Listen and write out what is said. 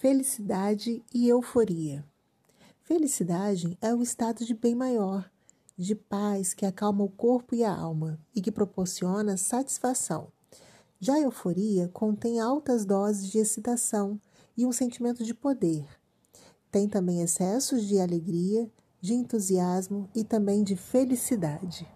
Felicidade e euforia. Felicidade é o estado de bem maior, de paz que acalma o corpo e a alma e que proporciona satisfação. Já a euforia contém altas doses de excitação e um sentimento de poder. Tem também excessos de alegria, de entusiasmo e também de felicidade.